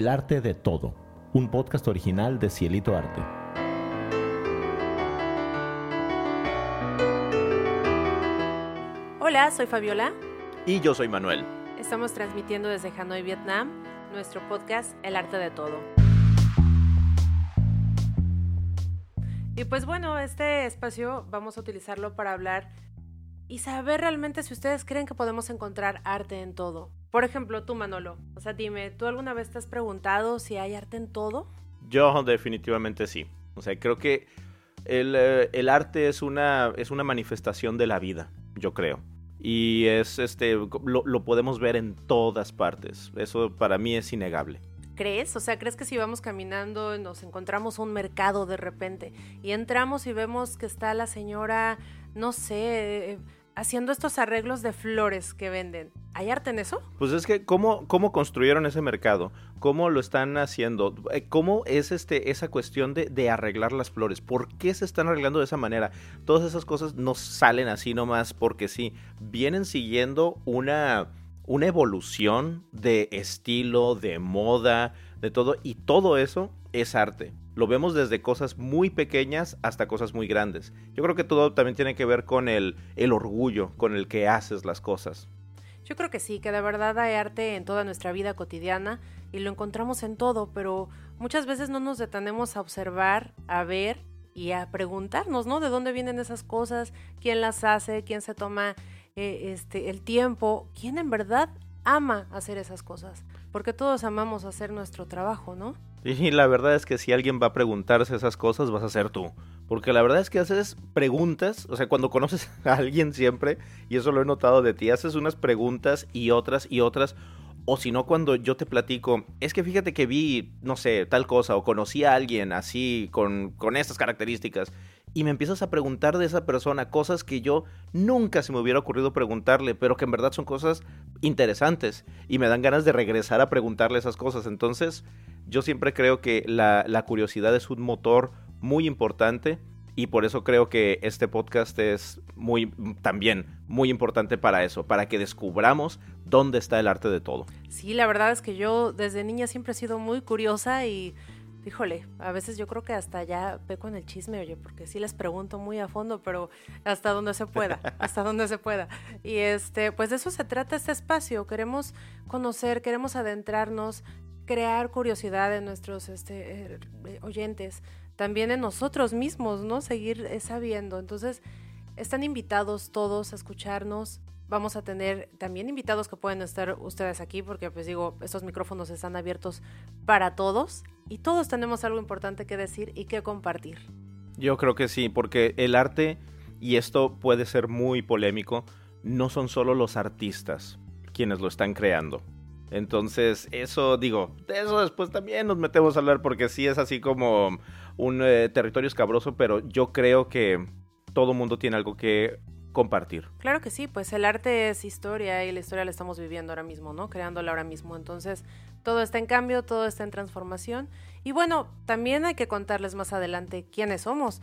El arte de todo, un podcast original de Cielito Arte. Hola, soy Fabiola. Y yo soy Manuel. Estamos transmitiendo desde Hanoi, Vietnam, nuestro podcast El arte de todo. Y pues bueno, este espacio vamos a utilizarlo para hablar y saber realmente si ustedes creen que podemos encontrar arte en todo. Por ejemplo, tú, Manolo. O sea, dime, ¿tú alguna vez te has preguntado si hay arte en todo? Yo definitivamente sí. O sea, creo que el, eh, el arte es una, es una manifestación de la vida, yo creo. Y es este lo, lo podemos ver en todas partes. Eso para mí es innegable. ¿Crees? O sea, ¿crees que si vamos caminando nos encontramos un mercado de repente y entramos y vemos que está la señora, no sé, haciendo estos arreglos de flores que venden. ¿Hay arte en eso? Pues es que, ¿cómo, cómo construyeron ese mercado? ¿Cómo lo están haciendo? Eh, ¿Cómo es este, esa cuestión de, de, arreglar las flores? ¿Por qué se están arreglando de esa manera? Todas esas cosas no salen así nomás porque sí. Vienen siguiendo una, una evolución de estilo, de moda, de todo. Y todo eso es arte. Lo vemos desde cosas muy pequeñas hasta cosas muy grandes. Yo creo que todo también tiene que ver con el, orgullo con el que haces las cosas. Yo creo que sí, que de verdad hay arte en toda nuestra vida cotidiana y lo encontramos en todo, pero muchas veces no nos detenemos a observar, a ver y a preguntarnos, ¿no? ¿De dónde vienen esas cosas? ¿Quién las hace? ¿Quién se toma eh, este, el tiempo? ¿Quién en verdad ama hacer esas cosas? Porque todos amamos hacer nuestro trabajo, ¿no? Y la verdad es que si alguien va a preguntarse esas cosas, vas a ser tú. Porque la verdad es que haces preguntas, o sea, cuando conoces a alguien siempre, y eso lo he notado de ti, haces unas preguntas y otras y otras. O si no, cuando yo te platico, es que fíjate que vi, no sé, tal cosa, o conocí a alguien así, con, con estas características, y me empiezas a preguntar de esa persona cosas que yo nunca se me hubiera ocurrido preguntarle, pero que en verdad son cosas interesantes, y me dan ganas de regresar a preguntarle esas cosas. Entonces, yo siempre creo que la, la, curiosidad es un motor muy importante y por eso creo que este podcast es muy también muy importante para eso, para que descubramos dónde está el arte de todo. Sí, la verdad es que yo desde niña siempre he sido muy curiosa y híjole, a veces yo creo que hasta ya peco en el chisme, oye, porque sí les pregunto muy a fondo, pero hasta donde se pueda, hasta donde se pueda. Y este, pues de eso se trata este espacio, queremos conocer, queremos adentrarnos, crear curiosidad en nuestros este, eh, oyentes, también en nosotros mismos, ¿no? Seguir eh, sabiendo. Entonces, están invitados todos a escucharnos. Vamos a tener también invitados que pueden estar ustedes aquí, porque pues digo, estos micrófonos están abiertos para todos y todos tenemos algo importante que decir y que compartir. Yo creo que sí, porque el arte, y esto puede ser muy polémico, no son solo los artistas quienes lo están creando entonces, eso digo, de eso después también nos metemos a hablar porque sí es así como un eh, territorio escabroso, pero yo creo que todo mundo tiene algo que compartir. Claro que sí, pues el arte es historia y la historia la estamos viviendo ahora mismo, ¿no? Creándola ahora mismo. Entonces, todo está en cambio, todo está en transformación. Y bueno, también hay que contarles más adelante quiénes somos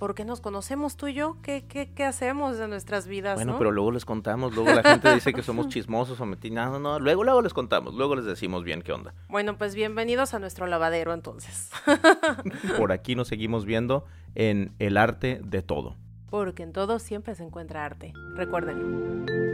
porque nos conocemos tú y yo, ¿qué, qué, qué hacemos de nuestras vidas? Bueno, ¿no? pero luego les contamos, luego la gente dice que somos chismosos o metinados, no, no, luego, luego les contamos, luego les decimos bien qué onda. Bueno, pues bienvenidos a nuestro lavadero entonces. Por aquí nos seguimos viendo en el arte de todo. Porque en todo siempre se encuentra arte, recuérdenlo.